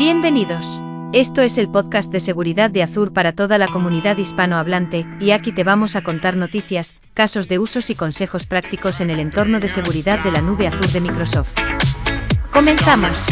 Bienvenidos. Esto es el podcast de seguridad de Azure para toda la comunidad hispanohablante, y aquí te vamos a contar noticias, casos de usos y consejos prácticos en el entorno de seguridad de la nube Azure de Microsoft. Comenzamos.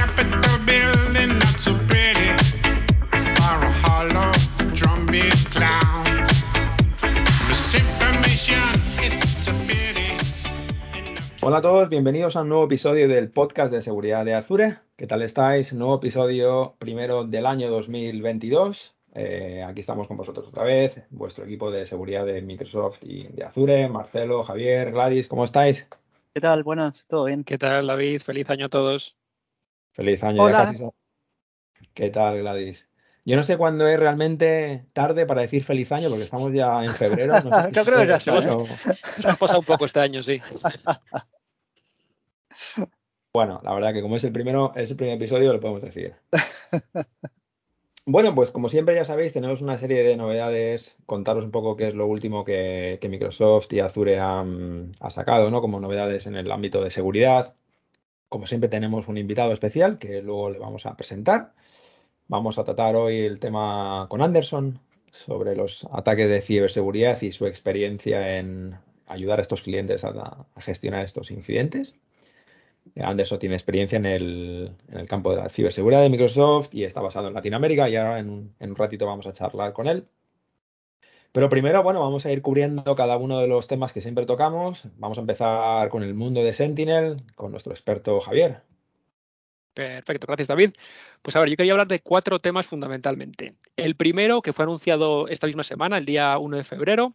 Hola a todos, bienvenidos a un nuevo episodio del podcast de seguridad de Azure. ¿Qué tal estáis? Nuevo episodio primero del año 2022. Eh, aquí estamos con vosotros otra vez, vuestro equipo de seguridad de Microsoft y de Azure, Marcelo, Javier, Gladys, ¿cómo estáis? ¿Qué tal? Buenas, ¿todo bien? ¿Qué tal, David? Feliz año a todos. Feliz año. Hola. ¿Qué tal, Gladys? Yo no sé cuándo es realmente tarde para decir feliz año, porque estamos ya en febrero. No sé si Yo creo que ya está, o- Nos hemos pasado un poco este año, sí. Bueno, la verdad que como es el primero, es el primer episodio, lo podemos decir. Bueno, pues como siempre ya sabéis, tenemos una serie de novedades, contaros un poco qué es lo último que, Microsoft y Azure han ha sacado, ¿no? Como novedades en el ámbito de seguridad. Como siempre tenemos un invitado especial que luego le vamos a presentar. Vamos a tratar hoy el tema con Anderson sobre los ataques de ciberseguridad y su experiencia en ayudar a estos clientes a gestionar estos incidentes. Anderson tiene experiencia en el, en el campo de la ciberseguridad de Microsoft y está basado en Latinoamérica y ahora en, en un ratito vamos a charlar con él. Pero primero, bueno, vamos a ir cubriendo cada uno de los temas que siempre tocamos. Vamos a empezar con el mundo de Sentinel, con nuestro experto Javier. Perfecto, gracias, David. Pues a ver, yo quería hablar de cuatro temas fundamentalmente. El primero, que fue anunciado esta misma semana, el día 1 de febrero,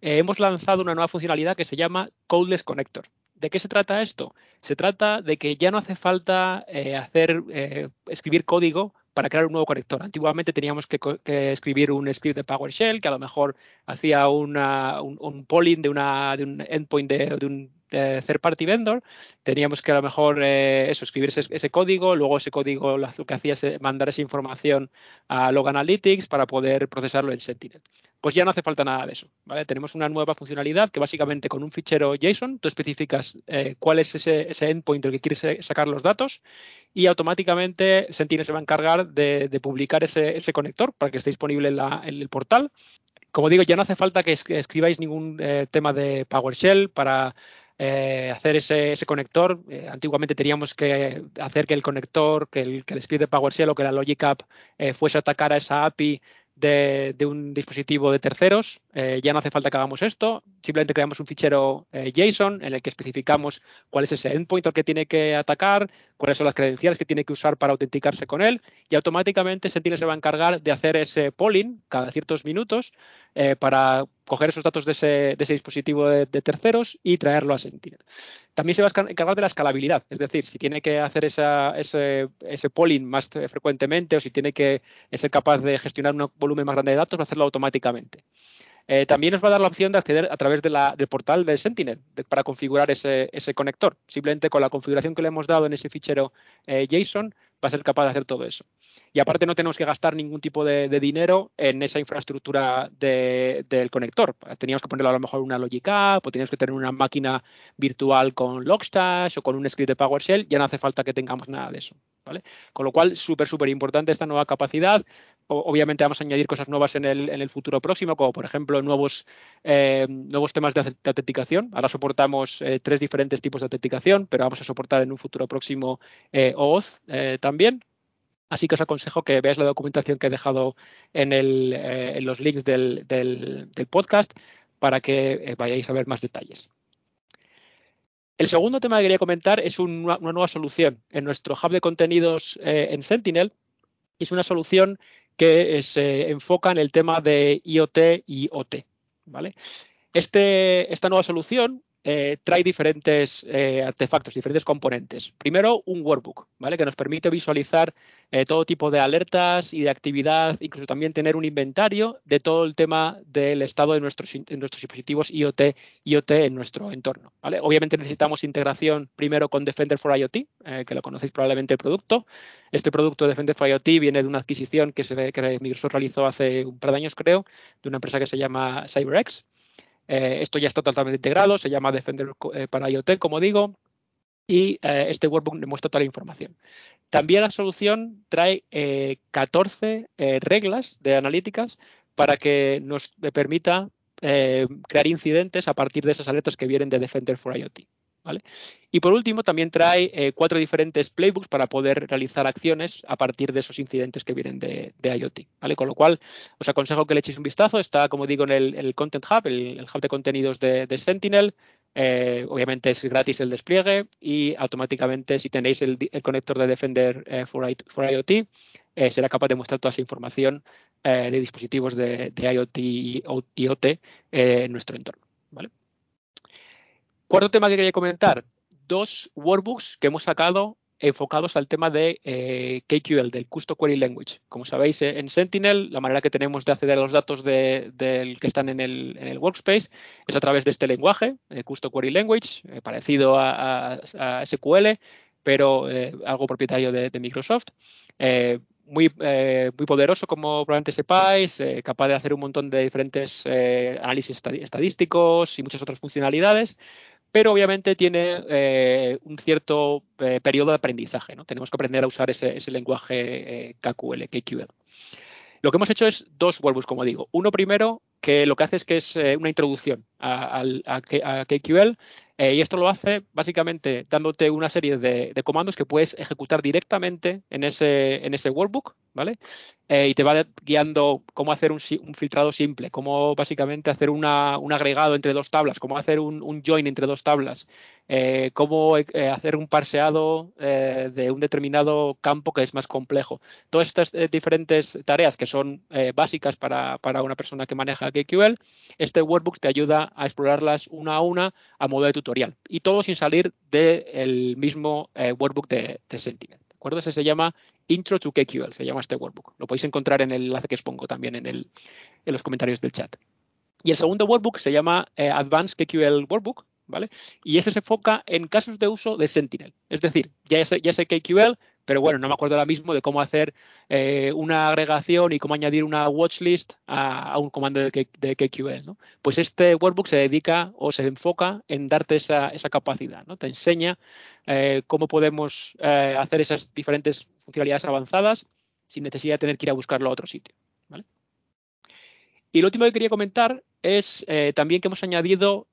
eh, hemos lanzado una nueva funcionalidad que se llama Codeless Connector. ¿De qué se trata esto? Se trata de que ya no hace falta eh, hacer, eh, escribir código para crear un nuevo conector. Antiguamente teníamos que, escribir un script de PowerShell que a lo mejor hacía un, un polling de, una, de un endpoint de un eh, third party vendor. Teníamos que a lo mejor eh, eso, escribir ese, código, luego ese código lo que hacía es eh, mandar esa información a Log Analytics para poder procesarlo en Sentinel. Pues ya no hace falta nada de eso. ¿vale? Tenemos una nueva funcionalidad que básicamente con un fichero JSON tú especificas eh, cuál es ese, ese endpoint del que quieres eh, sacar los datos y automáticamente Sentinel se va a encargar de, de publicar ese, ese conector para que esté disponible en, la- el portal. Como digo, ya no hace falta que es- que escribáis ningún tema de PowerShell para eh, hacer ese, ese conector. Eh, antiguamente teníamos que hacer que el conector, que el, script de PowerShell o que la Logic App eh, fuese a atacar a esa API de, de un dispositivo de terceros. Ya no hace falta que hagamos esto. Simplemente creamos un fichero JSON en el que especificamos cuál es ese endpoint al que tiene que atacar, cuáles son las credenciales que tiene que usar para autenticarse con él y automáticamente Sentinel se va a encargar de hacer ese polling cada ciertos minutos para coger esos datos de ese, de ese dispositivo de, terceros y traerlo a Sentinel. También se va a encargar de la escalabilidad, es decir, si tiene que hacer ese, ese polling más frecuentemente o si tiene que ser capaz de gestionar un volumen más grande de datos, va a hacerlo automáticamente. Eh, también nos va a dar la opción de acceder a través del portal de Sentinel para configurar ese, ese conector. Simplemente con la configuración que le hemos dado en ese fichero eh, JSON va a ser capaz de hacer todo eso. Y aparte no tenemos que gastar ningún tipo de, dinero en esa infraestructura de- del conector. Teníamos que ponerle a lo mejor una Logic App o teníamos que tener una máquina virtual con Logstash o con un script de PowerShell. Ya no hace falta que tengamos nada de eso. ¿vale? Con lo cual, súper, súper importante esta nueva capacidad. Obviamente vamos a añadir cosas nuevas en el, en el futuro próximo, como por ejemplo nuevos, eh, nuevos temas de, autenticación. Ahora soportamos eh, tres diferentes tipos de autenticación, pero vamos a soportar en un futuro próximo eh, OAuth eh, también. Así que os aconsejo que veáis la documentación que he dejado en, el, en los links del, del- podcast para que vayáis a ver más detalles. El segundo tema que quería comentar es un- una nueva solución en nuestro hub de contenidos en Sentinel. Es una solución que eh, se enfoca en el tema de IoT y OT. ¿vale? Este, esta nueva solución eh, trae diferentes eh, artefactos, diferentes componentes. Primero, un workbook, ¿vale? que nos permite visualizar eh, todo tipo de alertas y de actividad, incluso también tener un inventario de todo el tema del estado de nuestros, dispositivos IoT, IoT en nuestro entorno. Obviamente necesitamos integración primero con Defender for IoT, que lo conocéis probablemente el producto. Este producto Defender for IoT viene de una adquisición que, se, que Microsoft realizó hace un par de años, creo, de una empresa que se llama CyberX. Eh, esto ya está totalmente integrado, se llama Defender eh, para IoT, como digo, y este workbook demuestra toda la información. También la solución trae 14 reglas de analíticas para que nos permita crear incidentes a partir de esas alertas que vienen de Defender for IoT. Y por último, también trae eh, cuatro diferentes playbooks para poder realizar acciones a partir de esos incidentes que vienen de, IoT. ¿vale? Con lo cual, os aconsejo que le echéis un vistazo. Está, como digo, en el, Content Hub, el, hub de contenidos de, Sentinel. Eh, obviamente es gratis el despliegue y automáticamente, si tenéis el, conector de Defender eh, for, IoT, será capaz de mostrar toda esa información de dispositivos de, IoT y IoT en nuestro entorno. ¿vale? Cuarto tema que quería comentar, dos workbooks que hemos sacado enfocados al tema de eh, KQL, del Custom Query Language. Como sabéis, eh, en Sentinel, la manera que tenemos de acceder a los datos del que están en el, workspace es a través de este lenguaje, eh, Custom Query Language, parecido a, SQL, pero algo propietario de, Microsoft. Muy, poderoso, como probablemente sepáis, capaz de hacer un montón de diferentes análisis estadísticos y muchas otras funcionalidades pero obviamente tiene eh, un cierto eh, periodo de aprendizaje. ¿no? Tenemos que aprender a usar ese, lenguaje eh, KQL, KQL. Lo que hemos hecho es dos workbooks, como digo. Uno primero que lo que hace es que es una introducción a, KQL y esto lo hace básicamente dándote una serie de, comandos que puedes ejecutar directamente en ese, en ese workbook, ¿vale? Eh, y te va guiando cómo hacer un, filtrado simple, cómo básicamente hacer un agregado entre dos tablas, cómo hacer un, join entre dos tablas, eh, cómo eh, hacer un parseado de un determinado campo que es más complejo. Todas estas diferentes tareas que son básicas para, una persona que maneja KQL, este workbook te ayuda a explorarlas una a una a modo de tutorial y todo sin salir del mismo workbook de, de Sentinel. ¿De? Ese se llama Intro to KQL, se llama este workbook. Lo podéis encontrar en el enlace que os pongo también en, el, en los comentarios del chat. Y el segundo workbook se llama eh, Advanced KQL Workbook, ¿vale? Y ese se enfoca en casos de uso de Sentinel. Es decir, ya sé, ya sé KQL, pero bueno, no me acuerdo ahora mismo de cómo hacer eh, una agregación y cómo añadir una watchlist a, un comando de, KQL. ¿no? Pues este workbook se dedica o se enfoca en darte esa, capacidad, ¿no? te enseña eh, cómo podemos eh, hacer esas diferentes funcionalidades avanzadas sin necesidad de tener que ir a buscarlo a otro sitio. Y lo último que quería comentar es también que hemos añadido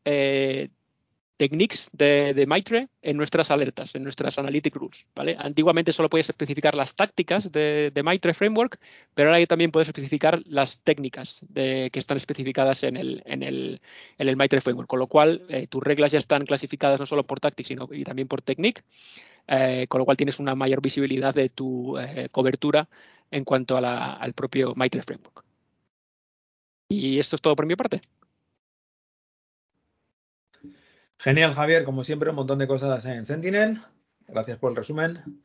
techniques de, de, Maitre en nuestras alertas, en nuestras analytic rules. Antiguamente solo puedes especificar las tácticas de, de Maitre Framework, pero ahora también puedes especificar las técnicas de, que están especificadas en el, en Maitre Framework, con lo cual eh, tus reglas ya están clasificadas no solo por tactics, sino y también por technique, eh, con lo cual tienes una mayor visibilidad de tu eh, cobertura en cuanto a la, al propio Maitre Framework. Y esto es todo por mi parte. Genial, Javier. Como siempre, un montón de cosas en Sentinel. Gracias por el resumen.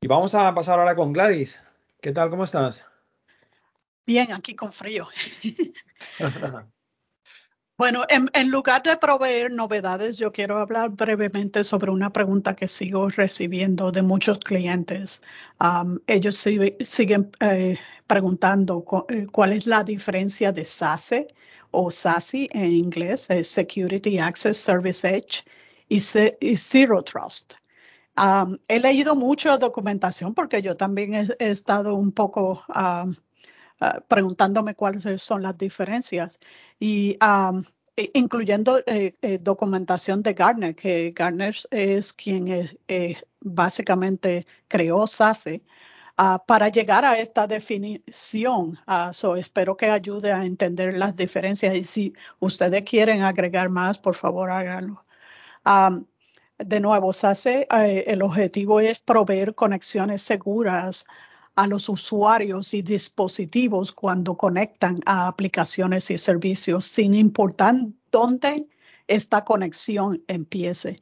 Y vamos a pasar ahora con Gladys. ¿Qué tal? ¿Cómo estás? Bien, aquí con frío. bueno, en, lugar de proveer novedades, yo quiero hablar brevemente sobre una pregunta que sigo recibiendo de muchos clientes. ellos siguen eh, preguntando eh, cuál es la diferencia de SASE o SASE en inglés, es Security Access Service Edge, y, Zero Trust. he leído mucha documentación porque yo también he, estado un poco ah, preguntándome cuáles son las diferencias y incluyendo eh, eh, documentación de Gartner, que Gartner es quien eh, básicamente creó SASE Ah, para llegar a esta definición. Uh, espero que ayude a entender las diferencias y si ustedes quieren agregar más, por favor háganlo. de nuevo, SASE, eh, el objetivo es proveer conexiones seguras a los usuarios y dispositivos cuando conectan a aplicaciones y servicios, sin importar dónde esta conexión empiece.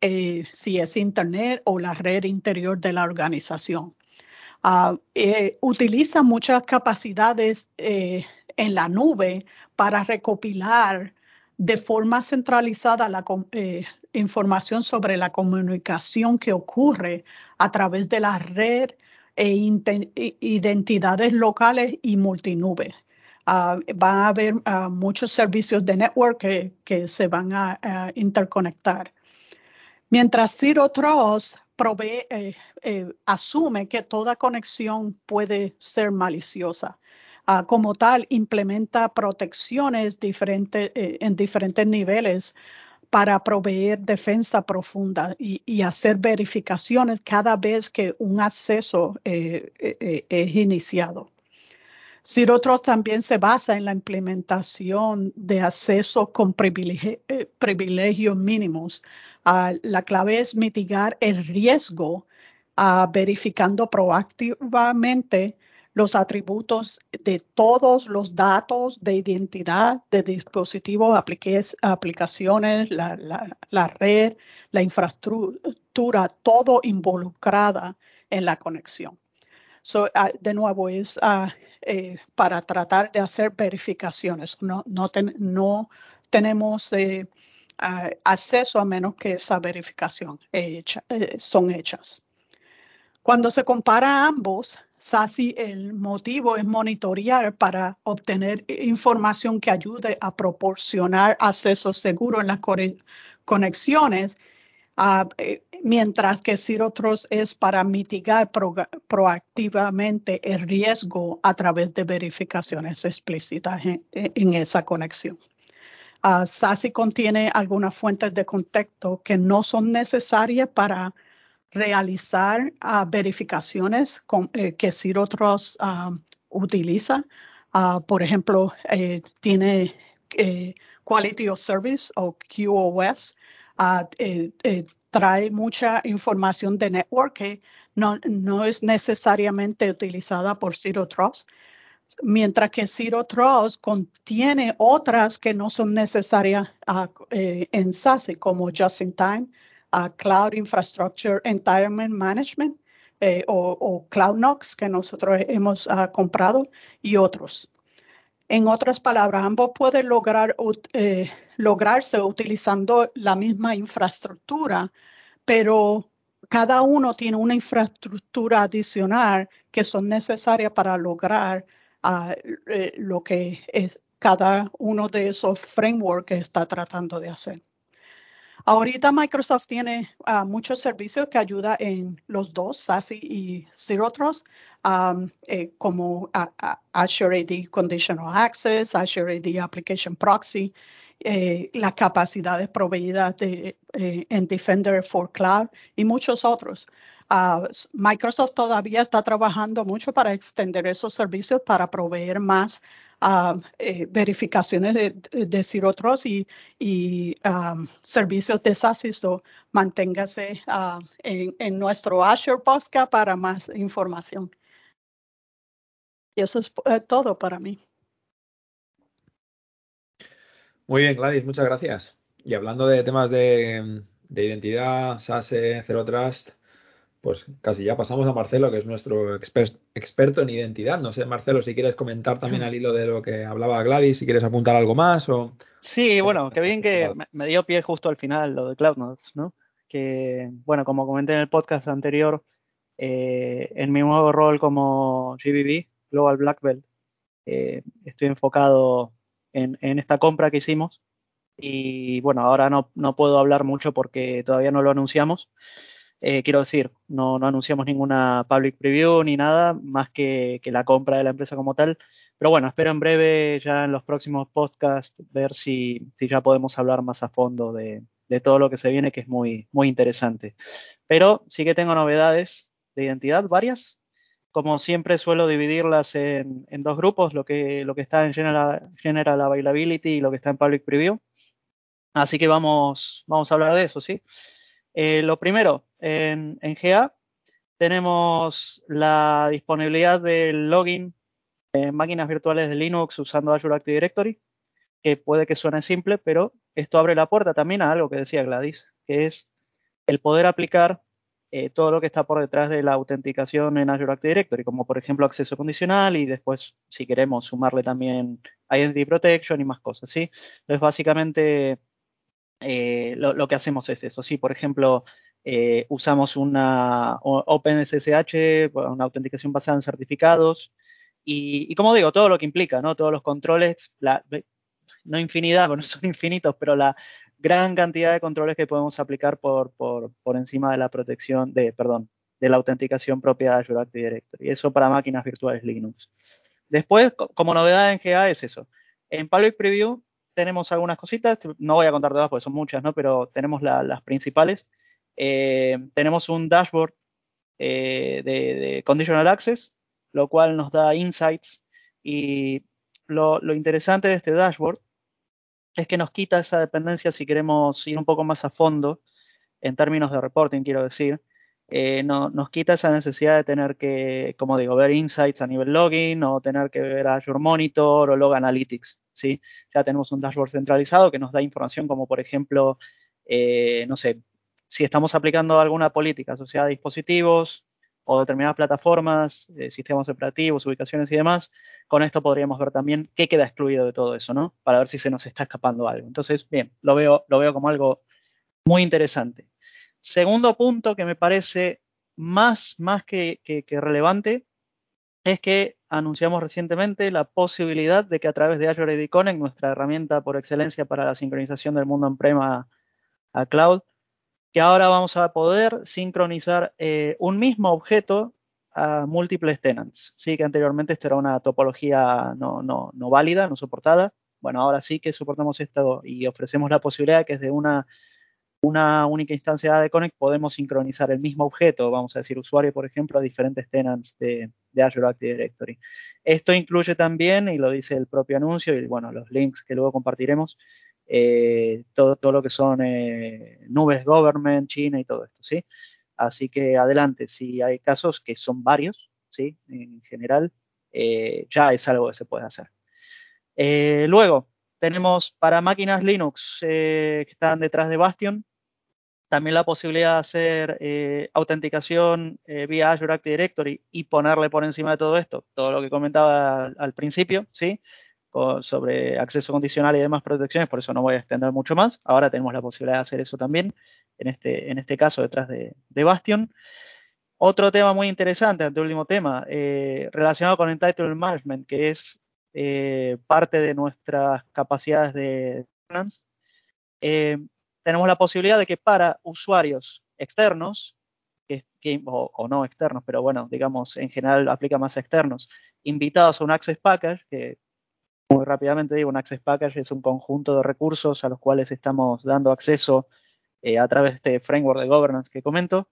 Eh, si es Internet o la red interior de la organización. Ah, eh, utiliza muchas capacidades eh, en la nube para recopilar de forma centralizada la eh, información sobre la comunicación que ocurre a través de la red e identidades locales y multinube. Uh, van a haber ah, muchos servicios de network que, se van a interconectar. Mientras Zero Trust eh, eh, asume que toda conexión puede ser maliciosa. Uh, como tal, implementa protecciones diferentes, eh, en diferentes niveles para proveer defensa profunda y, hacer verificaciones cada vez que un acceso es iniciado. Zero también se basa en la implementación de acceso con eh, privilegios mínimos. Uh, la clave es mitigar el riesgo uh, verificando proactivamente los atributos de todos los datos de identidad de dispositivos, aplicaciones, la, la, la, red, la infraestructura, todo involucrada en la conexión. So, uh, de nuevo, es uh, eh, para tratar de hacer verificaciones. No, no, no tenemos eh, uh, acceso a menos que esa verificación hecha, eh, son hechas. Cuando se compara ambos, SASI, el motivo es monitorear para obtener información que ayude a proporcionar acceso seguro en las conexiones, uh, mientras que Zero Trust es para mitigar pro proactivamente el riesgo a través de verificaciones explícitas en, esa conexión. Uh, SASI contiene algunas fuentes de contexto que no son necesarias para realizar uh, verificaciones con, eh, que uh, utiliza. Por ejemplo, eh, tiene eh, Quality of Service o QoS. Eh, eh, trae mucha información de network que no, no es necesariamente utilizada por Zero Trust mientras que Zero Trust contiene otras que no son necesarias eh, en SASE, como Just in Time, Cloud Infrastructure Environment Management o, o CloudNox que nosotros hemos uh, comprado y otros. En otras palabras, ambos pueden eh, lograrse utilizando la misma infraestructura, pero cada uno tiene una infraestructura adicional que son necesarias para lograr uh, eh, lo que cada uno de esos frameworks está tratando de hacer. Ahorita Microsoft tiene uh, muchos servicios que ayudan en los dos, SASE y Zero Trust, eh, como Azure AD Conditional Access, Azure AD Application Proxy, eh, las capacidades proveídas de, eh, en Defender for Cloud y muchos otros. Uh, Microsoft todavía está trabajando mucho para extender esos servicios para proveer más eh, verificaciones de, de, Zero Trust y, y um, servicios de SASI. So, manténgase uh, en, en, nuestro Azure Podcast para más información. Y eso es eh, todo para mí. Muy bien, Gladys, muchas gracias. Y hablando de temas de, de identidad, SASE, Zero Trust, pues casi ya pasamos a Marcelo, que es nuestro experto en identidad. No sé, Marcelo, si quieres comentar también al hilo de lo que hablaba Gladys, si quieres apuntar algo más o... Sí, bueno, qué bien que me dio pie justo al final lo de CloudNodes, ¿no? Que, bueno, como comenté en el podcast anterior, eh, en mi nuevo rol como GBB, Global Black Belt, eh, estoy enfocado en, en, esta compra que hicimos y, bueno, ahora no, no puedo hablar mucho porque todavía no lo anunciamos, eh, quiero decir, no, no, anunciamos ninguna public preview ni nada, más que, la compra de la empresa como tal. Pero bueno, espero en breve, ya en los próximos podcasts, ver si, ya podemos hablar más a fondo de, todo lo que se viene, que es muy, muy interesante. Pero sí que tengo novedades de identidad, varias. Como siempre, suelo dividirlas en, en dos grupos, lo que, lo que está en general, general Availability y lo que está en Public Preview. Así que vamos, vamos a hablar de eso, ¿sí? Eh, lo primero, en, GA tenemos la disponibilidad del login en máquinas virtuales de Linux usando Azure Active Directory, que puede que suene simple, pero esto abre la puerta también a algo que decía Gladys, que es el poder aplicar eh, todo lo que está por detrás de la autenticación en Azure Active Directory, como por ejemplo acceso condicional y después, si queremos, sumarle también Identity Protection y más cosas, ¿sí? Entonces, básicamente, eh, lo, que hacemos es eso. Si, por ejemplo, eh, usamos una OpenSSH, una autenticación basada en certificados, y, como digo, todo lo que implica, ¿no? Todos los controles, no infinidad, bueno, son infinitos, pero la, gran cantidad de controles que podemos aplicar por, por, por encima de la protección, de, perdón, de la autenticación propia de Azure Active Directory. Eso para máquinas virtuales Linux. Después, como novedad en GA es eso. En Public Preview tenemos algunas cositas, no voy a contar todas porque son muchas, ¿no? Pero tenemos las principales. Eh, tenemos un dashboard eh, de, Conditional Access, lo cual nos da insights. Y lo, lo interesante de este dashboard es que nos quita esa dependencia si queremos ir un poco más a fondo en términos de reporting, quiero decir, eh, no, nos quita esa necesidad de tener que, como digo, ver insights a nivel login o tener que ver Azure Monitor o Log Analytics. Ya tenemos un dashboard centralizado que nos da información como, por ejemplo, eh, no sé, si estamos aplicando alguna política asociada a dispositivos o determinadas plataformas, eh, sistemas operativos, ubicaciones y demás, con esto podríamos ver también qué queda excluido de todo eso, ¿no? Para ver si se nos está escapando algo. Entonces, bien, lo veo, lo veo como algo muy interesante. Segundo punto que me parece más, más que, relevante es que anunciamos recientemente la posibilidad de que a través de Azure AD Connect, nuestra herramienta por excelencia para la sincronización del mundo on-prem a, cloud, que ahora vamos a poder sincronizar eh, un mismo objeto a múltiples tenants. Sí, que anteriormente esto era una topología no, no, no válida, no soportada. Bueno, ahora sí que soportamos esto y ofrecemos la posibilidad que es de una una única instancia de Connect podemos sincronizar el mismo objeto, vamos a decir usuario, por ejemplo, a diferentes tenants de, Azure Active Directory. Esto incluye también, y lo dice el propio anuncio, y bueno, los links que luego compartiremos, eh, todo, todo, lo que son eh, nubes government, China y todo esto, ¿sí? Así que adelante, si hay casos que son varios, ¿sí? En general, eh, ya es algo que se puede hacer. luego, tenemos para máquinas Linux que están detrás de Bastion, también la posibilidad de hacer eh, autenticación eh, vía Azure Active Directory y ponerle por encima de todo esto, todo lo que comentaba al, principio, ¿sí? sobre acceso condicional y demás protecciones, por eso no voy a extender mucho más. Ahora tenemos la posibilidad de hacer eso también, en este, en este caso detrás de, Bastion. Otro tema muy interesante, ante último tema, eh, relacionado con Entitlement Management, que es parte de nuestras capacidades de governance tenemos la posibilidad de que para usuarios externos, o, no externos, pero bueno, digamos, en general aplica más a externos, invitados a un Access Package, que muy rápidamente digo, un Access Package es un conjunto de recursos a los cuales estamos dando acceso eh, a través de este framework de governance que comento,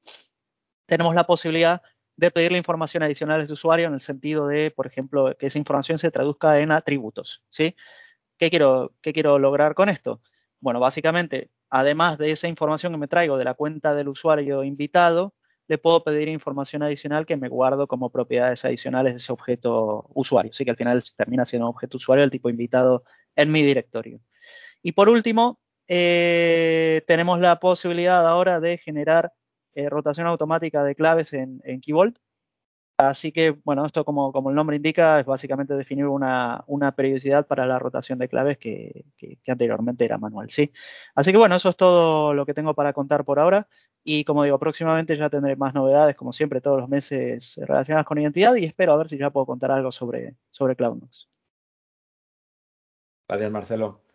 tenemos la posibilidad de pedirle información adicional a ese usuario en el sentido de, por ejemplo, que esa información se traduzca en atributos, ¿sí? ¿Qué quiero, qué quiero lograr con esto? Bueno, básicamente además de esa información que me traigo de la cuenta del usuario invitado, le puedo pedir información adicional que me guardo como propiedades adicionales de ese objeto usuario. Así que al final termina siendo un objeto usuario del tipo invitado en mi directorio. Y por último, eh, tenemos la posibilidad ahora de generar eh, rotación automática de claves en, en Key Vault. Así que, bueno, esto como, como el nombre indica, es básicamente definir una, periodicidad para la rotación de claves que, anteriormente era manual, ¿sí? Así que, bueno, eso es todo lo que tengo para contar por ahora. Y como digo, próximamente ya tendré más novedades, como siempre, todos los meses relacionadas con identidad y espero a ver si ya puedo contar algo sobre, sobre CloudNox. Gracias, Marcelo.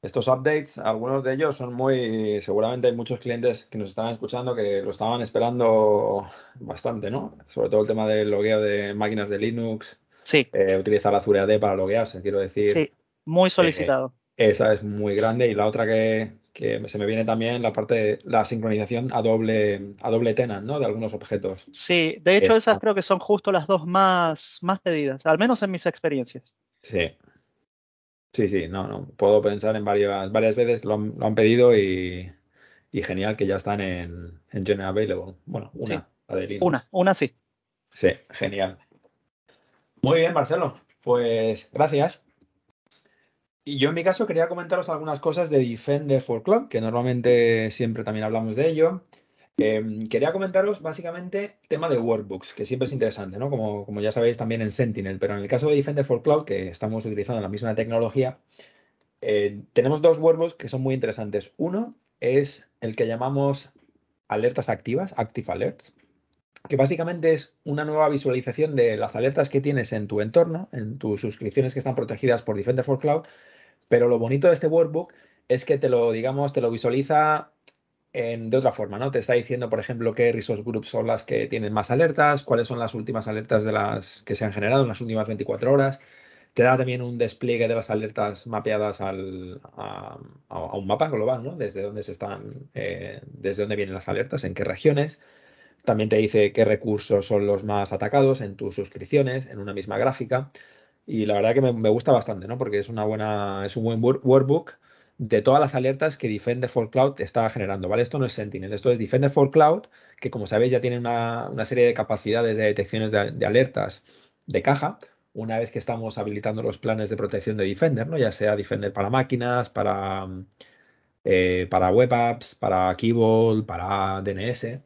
Estos updates, algunos de ellos son muy, seguramente hay muchos clientes que nos están escuchando que lo estaban esperando bastante, ¿no? Sobre todo el tema del logueo de máquinas de Linux. Sí. Eh, utilizar Azure AD para loguearse, quiero decir. Sí, muy solicitado. esa es muy grande y la otra que, se me viene también la parte de la sincronización a doble, a doble tenant, ¿no? De algunos objetos. Sí, de hecho esas creo que son justo las dos más, más pedidas, al menos en mis experiencias. Sí, Sí, sí, no, no. Puedo pensar en varias, varias veces que lo han, pedido y, genial que ya están en, en General Available. Bueno, una, Una, una sí. Sí, genial. Muy bien, Marcelo. Pues gracias. Y yo en mi caso quería comentaros algunas cosas de Defender for Cloud, que normalmente siempre también hablamos de ello. Em, quería comentaros básicamente el tema de workbooks, que siempre es interesante, ¿no? Como, como, ya sabéis también en Sentinel, pero en el caso de Defender for Cloud, que estamos utilizando la misma tecnología, eh, tenemos dos workbooks que son muy interesantes. Uno es el que llamamos alertas activas, Active Alerts, que básicamente es una nueva visualización de las alertas que tienes en tu entorno, en tus suscripciones que están protegidas por Defender for Cloud, pero lo bonito de este workbook es que te lo, digamos, te lo visualiza de otra forma, ¿no? Te está diciendo, por ejemplo, qué resource groups son las que tienen más alertas, cuáles son las últimas alertas de las que se han generado en las últimas 24 horas. Te da también un despliegue de las alertas mapeadas al, a, un mapa global, ¿no? Desde dónde se están, eh, desde dónde vienen las alertas, en qué regiones. También te dice qué recursos son los más atacados en tus suscripciones, en una misma gráfica. Y la verdad que me, me gusta bastante, ¿no? Porque es una buena, es un buen workbook de todas las alertas que Defender for Cloud está generando, ¿vale? Esto no es Sentinel, esto es Defender for Cloud, que como sabéis ya tiene una, serie de capacidades de detecciones de, alertas de caja, una vez que estamos habilitando los planes de protección de Defender, ¿no? Ya sea Defender para máquinas, para, eh, para web apps, para Keyboard, para DNS.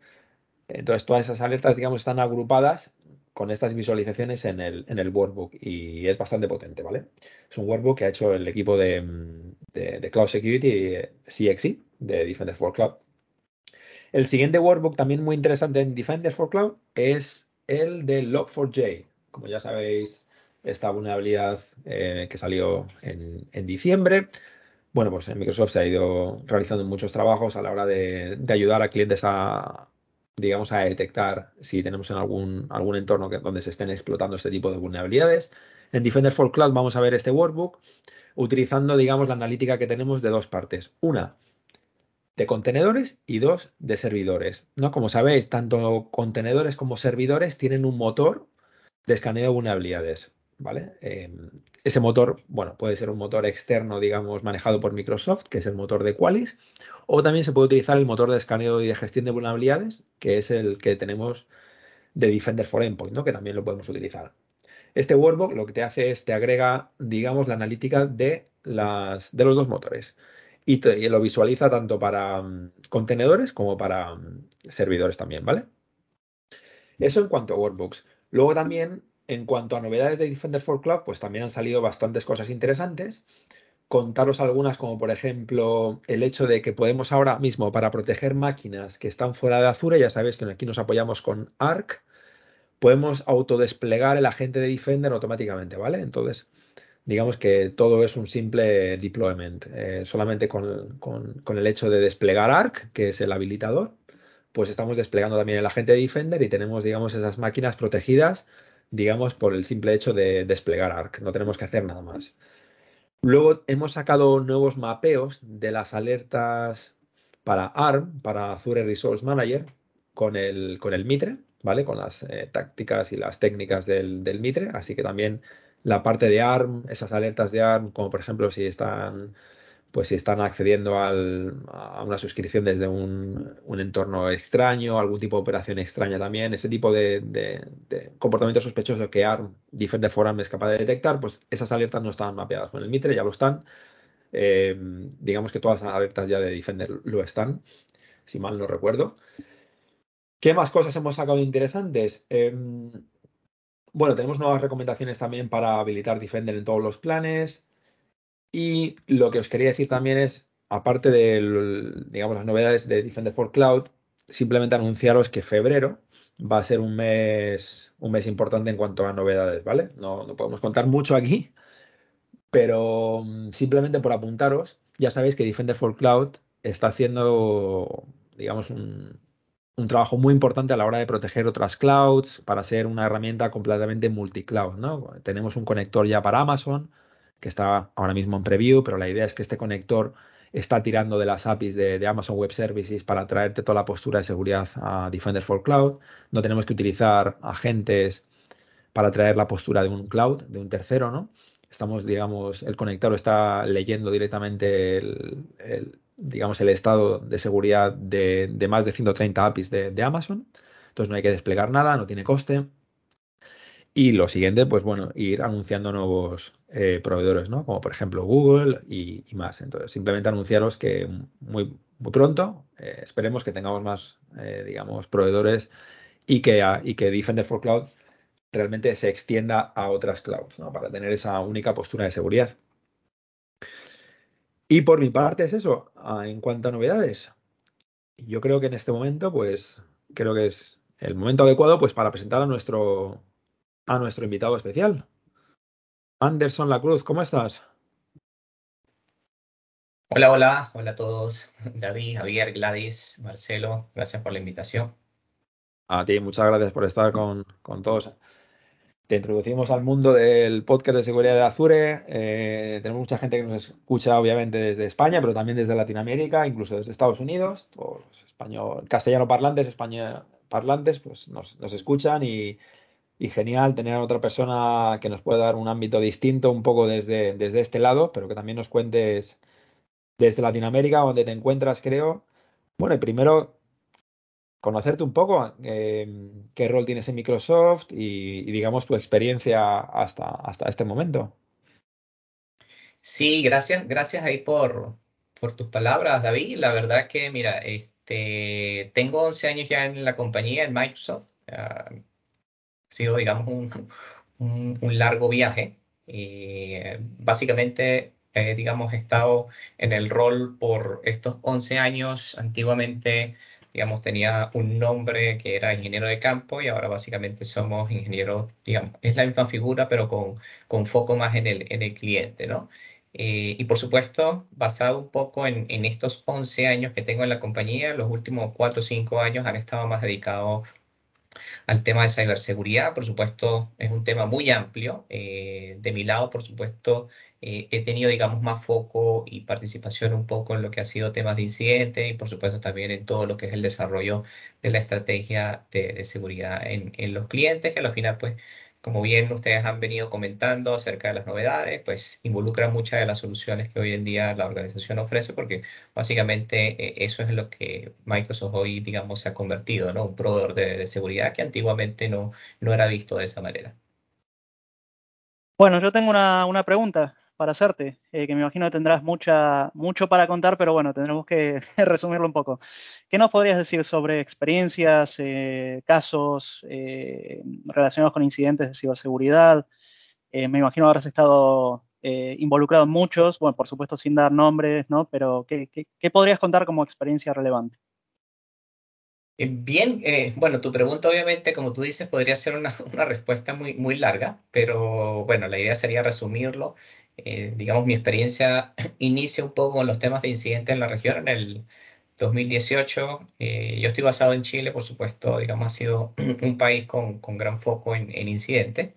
Entonces, todas esas alertas, digamos, están agrupadas con estas visualizaciones en el, en el workbook y es bastante potente, ¿vale? Es un workbook que ha hecho el equipo de, Cloud Security CXE de Defender for Cloud. El siguiente workbook también muy interesante en Defender for Cloud es el de Log4j. Como ya sabéis, esta vulnerabilidad eh, que salió en, diciembre. Bueno, pues en Microsoft se ha ido realizando muchos trabajos a la hora de ayudar a clientes a, digamos, a detectar si tenemos en algún, algún entorno donde se estén explotando este tipo de vulnerabilidades. En Defender for Cloud vamos a ver este workbook utilizando, digamos, la analítica que tenemos de dos partes. Una, de contenedores y dos, de servidores. ¿no? Como sabéis, tanto contenedores como servidores tienen un motor de escaneo de vulnerabilidades. ¿vale? Em, ese motor, bueno, puede ser un motor externo, digamos, manejado por Microsoft, que es el motor de Qualys, o también se puede utilizar el motor de escaneo y de gestión de vulnerabilidades, que es el que tenemos de Defender for Endpoint, ¿no? que también lo podemos utilizar. Este workbook lo que te hace es te agrega, digamos, la analítica de, los dos motores y, lo visualiza tanto para mm, contenedores como para mm, servidores también, ¿vale? Eso en cuanto a workbooks. Luego también, en cuanto a novedades de Defender for Cloud, pues también han salido bastantes cosas interesantes contaros algunas, como por ejemplo el hecho de que podemos ahora mismo, para proteger máquinas que están fuera de Azure, ya sabéis que aquí nos apoyamos con Arc, podemos autodesplegar el agente de Defender automáticamente, ¿vale? Entonces, digamos que todo es un simple deployment. Eh, solamente con, con, el hecho de desplegar Arc, que es el habilitador, pues estamos desplegando también el agente de Defender y tenemos, digamos, esas máquinas protegidas, digamos, por el simple hecho de desplegar Arc. No tenemos que hacer nada más. Luego hemos sacado nuevos mapeos de las alertas para ARM, para Azure Resource Manager, con el, con el Mitre, ¿vale? Con las eh, tácticas y las técnicas del, del, Mitre. Así que también la parte de ARM, esas alertas de ARM, como por ejemplo si están pues si están accediendo a una suscripción desde un, entorno extraño, algún tipo de operación extraña también, ese tipo de, de, comportamiento sospechoso que ARM, Defender for es capaz de detectar, pues esas alertas no estaban mapeadas con el Mitre, ya lo están. Eh, digamos que todas las alertas ya de Defender lo están, si mal no recuerdo. ¿Qué más cosas hemos sacado interesantes? Em, bueno, tenemos nuevas recomendaciones también para habilitar Defender en todos los planes. Y lo que os quería decir también es, aparte de digamos, las novedades de Defender for Cloud, simplemente anunciaros que febrero va a ser un mes, un mes importante en cuanto a novedades, ¿vale? No, podemos contar mucho aquí, pero mm, simplemente por apuntaros, ya sabéis que Defender for Cloud está haciendo, digamos, un, un trabajo muy importante a la hora de proteger otras clouds para ser una herramienta completamente multicloud, ¿no? Tenemos un conector ya para Amazon, que está ahora mismo en preview, pero la idea es que este conector está tirando de las APIs de, Amazon Web Services para traerte toda la postura de seguridad a Defender for Cloud. No tenemos que utilizar agentes para traer la postura de un cloud, de un tercero, ¿no? Estamos, digamos, el conector está leyendo directamente el, digamos, el estado de seguridad de, más de 130 APIs de, Amazon. Entonces no hay que desplegar nada, no tiene coste. Y lo siguiente, pues bueno, ir anunciando nuevos eh, proveedores, ¿no? Como por ejemplo Google y, más. Entonces, simplemente anunciaros que muy, muy pronto eh, esperemos que tengamos más, eh, digamos, proveedores y que, y que Defender for Cloud realmente se extienda a otras clouds, ¿no? Para tener esa única postura de seguridad. Y por mi parte es eso. Ah, en cuanto a novedades, yo creo que en este momento, pues, creo que es el momento adecuado, pues, para presentar a nuestro a nuestro invitado especial. Anderson La Cruz, ¿cómo estás? Hola, hola, hola a todos. David, Javier, Gladys, Marcelo, gracias por la invitación. A ti, muchas gracias por estar con, todos. Te introducimos al mundo del podcast de seguridad de Azure. Eh, tenemos mucha gente que nos escucha, obviamente, desde España, pero también desde Latinoamérica, incluso desde Estados Unidos. Por español, castellano parlantes, español parlantes, pues nos, escuchan y, genial tener a otra persona que nos pueda dar un ámbito distinto, un poco desde, desde este lado, pero que también nos cuentes desde Latinoamérica, donde te encuentras, creo. Bueno, y primero conocerte un poco, eh, qué rol tienes en Microsoft y, digamos tu experiencia hasta, hasta este momento. Sí, gracias, gracias ahí por, por tus palabras, David. La verdad que, mira, este, tengo 11 años ya en la compañía, en Microsoft. ha sido, digamos, un, un, largo viaje. Y, básicamente eh, digamos, he estado en el rol por estos 11 años. Antiguamente, digamos, tenía un nombre que era ingeniero de campo y ahora básicamente somos ingenieros, digamos, es la misma figura, pero con, con foco más en el, en el cliente, ¿no? Eh, y por supuesto, basado un poco en, en, estos 11 años que tengo en la compañía, los últimos 4 o 5 años han estado más dedicados al tema de ciberseguridad. Por supuesto, es un tema muy amplio. Eh, de mi lado, por supuesto, eh, he tenido, digamos, más foco y participación un poco en lo que ha sido temas de incidentes y, por supuesto, también en todo lo que es el desarrollo de la estrategia de, seguridad en, en, los clientes, que al final, pues, como bien ustedes han venido comentando acerca de las novedades, pues involucra muchas de las soluciones que hoy en día la organización ofrece, porque básicamente eh, eso es lo que Microsoft hoy, digamos, se ha convertido, ¿no? Un proveedor de, seguridad que antiguamente no, no era visto de esa manera. Bueno, yo tengo una, una pregunta para hacerte, eh, que me imagino que tendrás mucha, mucho para contar, pero bueno, tendremos que resumirlo un poco. ¿Qué nos podrías decir sobre experiencias, eh, casos eh, relacionados con incidentes de ciberseguridad? me imagino habrás estado involucrado en muchos, bueno, por supuesto sin dar nombres, ¿no? Pero ¿qué, qué podrías contar como experiencia relevante? Bien, bueno, tu pregunta obviamente, como tú dices, podría ser una, una, respuesta muy, muy larga, pero bueno, la idea sería resumirlo eh, digamos, mi experiencia inicia un poco con los temas de incidentes en la región. En el 2018, eh, yo estoy basado en Chile, por supuesto, digamos, ha sido un país con, con gran foco en, en incidentes.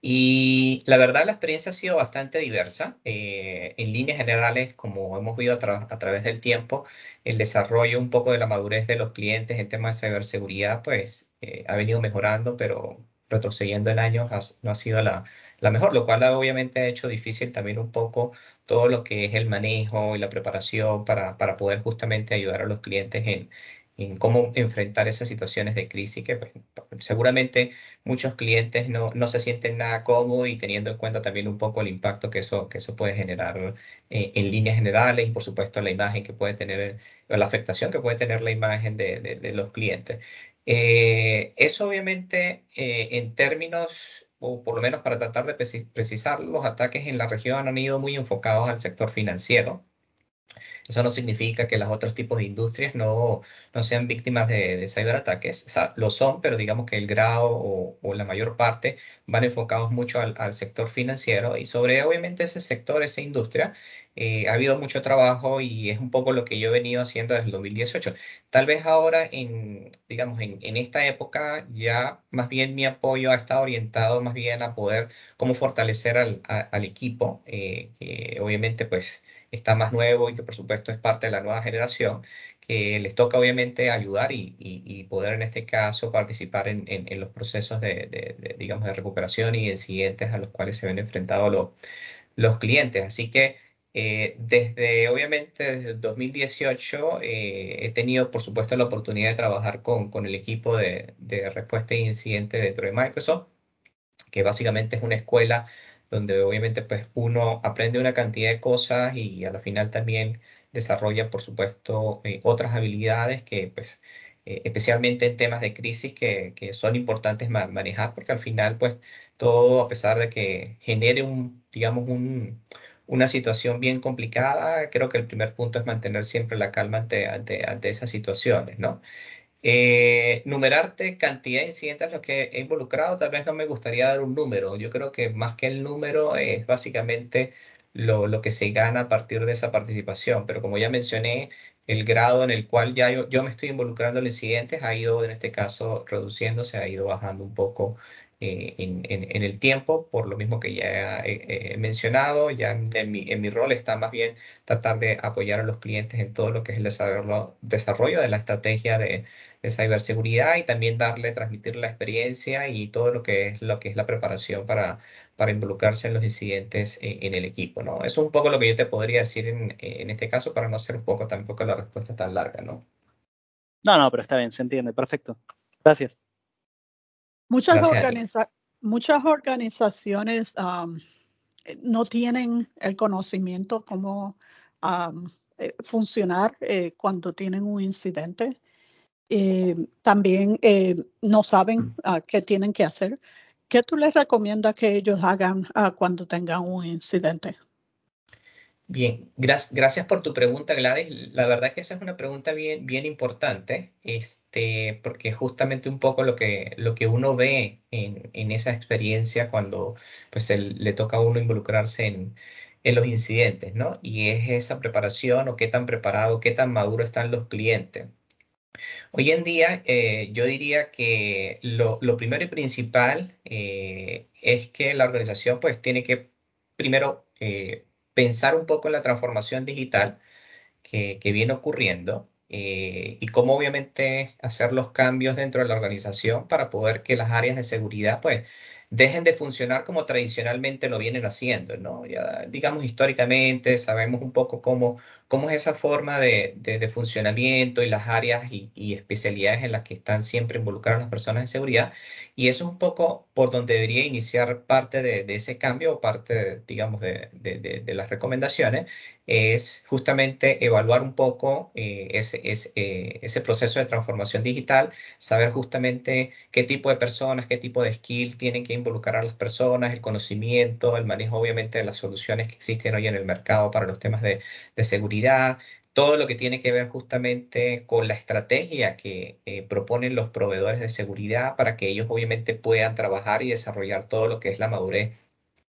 Y la verdad, la experiencia ha sido bastante diversa. Eh, en líneas generales, como hemos visto a, a, través del tiempo, el desarrollo un poco de la madurez de los clientes en temas de ciberseguridad, pues ha venido mejorando, pero retrocediendo en años no ha sido la, la mejor, lo cual obviamente ha hecho difícil también un poco todo lo que es el manejo y la preparación para, para poder justamente ayudar a los clientes en, en cómo enfrentar esas situaciones de crisis que pues, seguramente muchos clientes no, no, se sienten nada cómodos y teniendo en cuenta también un poco el impacto que eso, que eso puede generar eh, en líneas generales y por supuesto la imagen que puede tener, la afectación que puede tener la imagen de, de, los clientes. Eh, eso obviamente eh, en términos o por lo menos para tratar de precisar, los ataques en la región han ido muy enfocados al sector financiero. Eso no significa que los otros tipos de industrias no, no sean víctimas de, de ciberataques. Lo son, pero digamos que el grado o, o la mayor parte van enfocados mucho al, al, sector financiero y sobre obviamente ese sector, esa industria, eh, ha habido mucho trabajo y es un poco lo que yo he venido haciendo desde el 2018. Tal vez ahora, en, digamos, en, en esta época, ya más bien mi apoyo ha estado orientado más bien a poder cómo fortalecer al, al equipo, eh, que obviamente pues está más nuevo y que por supuesto es parte de la nueva generación, que les toca obviamente ayudar y, y, poder en este caso participar en, en, los procesos de, de, digamos, de recuperación y incidentes a los cuales se ven enfrentados los, los clientes. Así que eh, desde, obviamente, desde 2018 eh, he tenido, por supuesto, la oportunidad de trabajar con, con el equipo de, de respuesta e incidente dentro de Microsoft, que básicamente es una escuela donde obviamente pues uno aprende una cantidad de cosas y a final también desarrolla, por supuesto, eh, otras habilidades que pues especialmente en temas de crisis que, que son importantes manejar porque al final pues todo a pesar de que genere un, digamos, un, una situación bien complicada, creo que el primer punto es mantener siempre la calma ante, ante, esas situaciones, ¿no? Eh, numerarte cantidad de incidentes los que he involucrado, tal vez no me gustaría dar un número. Yo creo que más que el número es básicamente lo, lo, que se gana a partir de esa participación. Pero como ya mencioné, el grado en el cual ya yo, yo me estoy involucrando en incidentes ha ido, en este caso, reduciéndose, ha ido bajando un poco eh, en, en, el tiempo, por lo mismo que ya he, mencionado, ya en mi, en mi, rol está más bien tratar de apoyar a los clientes en todo lo que es el desarrollo, desarrollo de la estrategia de, de, ciberseguridad y también darle, transmitir la experiencia y todo lo que es, lo que es la preparación para, para involucrarse en los incidentes en, en el equipo, ¿no? Eso es un poco lo que yo te podría decir en, en este caso para no hacer un poco tampoco la respuesta tan larga, ¿no? No, no, pero está bien, se entiende, perfecto. Gracias. Muchas, organiza muchas organizaciones um, no tienen el conocimiento cómo um, eh, funcionar eh, cuando tienen un incidente. Eh, también eh, no saben uh, qué tienen que hacer. ¿Qué tú les recomiendas que ellos hagan uh, cuando tengan un incidente? Bien, gracias por tu pregunta, Gladys. La verdad que esa es una pregunta bien, bien importante, este, porque justamente un poco lo que, lo que uno ve en, en esa experiencia cuando pues, le toca a uno involucrarse en, en, los incidentes, ¿no? Y es esa preparación o qué tan preparado, qué tan maduro están los clientes. Hoy en día, eh, yo diría que lo, primero y principal eh, es que la organización pues tiene que primero eh, pensar un poco en la transformación digital que, que viene ocurriendo y cómo obviamente hacer los cambios dentro de la organización para poder que las áreas de seguridad pues dejen de funcionar como tradicionalmente lo vienen haciendo, ¿no? Ya, digamos, históricamente sabemos un poco cómo, cómo es esa forma de, de, de funcionamiento y las áreas y, y, especialidades en las que están siempre involucradas las personas de seguridad. Y eso es un poco por donde debería iniciar parte de, ese cambio o parte, digamos, de, las recomendaciones, es justamente evaluar un poco eh, ese, eh, ese proceso de transformación digital, saber justamente qué tipo de personas, qué tipo de skills tienen que involucrar a las personas, el conocimiento, el manejo obviamente de las soluciones que existen hoy en el mercado para los temas de seguridad, todo lo que tiene que ver justamente con la estrategia que eh, proponen los proveedores de seguridad para que ellos obviamente puedan trabajar y desarrollar todo lo que es la madurez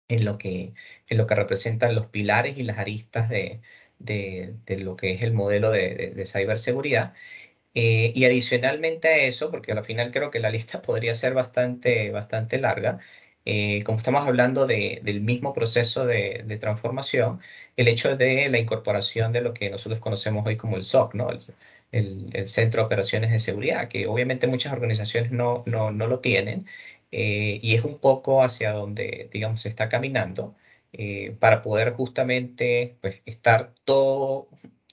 en lo que, en lo que representan los pilares y las aristas de, de, lo que es el modelo de, de, de ciberseguridad. Eh, y adicionalmente a eso, porque al final creo que la lista podría ser bastante, bastante larga, eh, como estamos hablando de, del mismo proceso de, de, transformación, el hecho de la incorporación de lo que nosotros conocemos hoy como el SOC, ¿no? el, el, el Centro de Operaciones de Seguridad, que obviamente muchas organizaciones no, no, no lo tienen, eh, y es un poco hacia donde, digamos, se está caminando, eh, para poder justamente pues, estar todo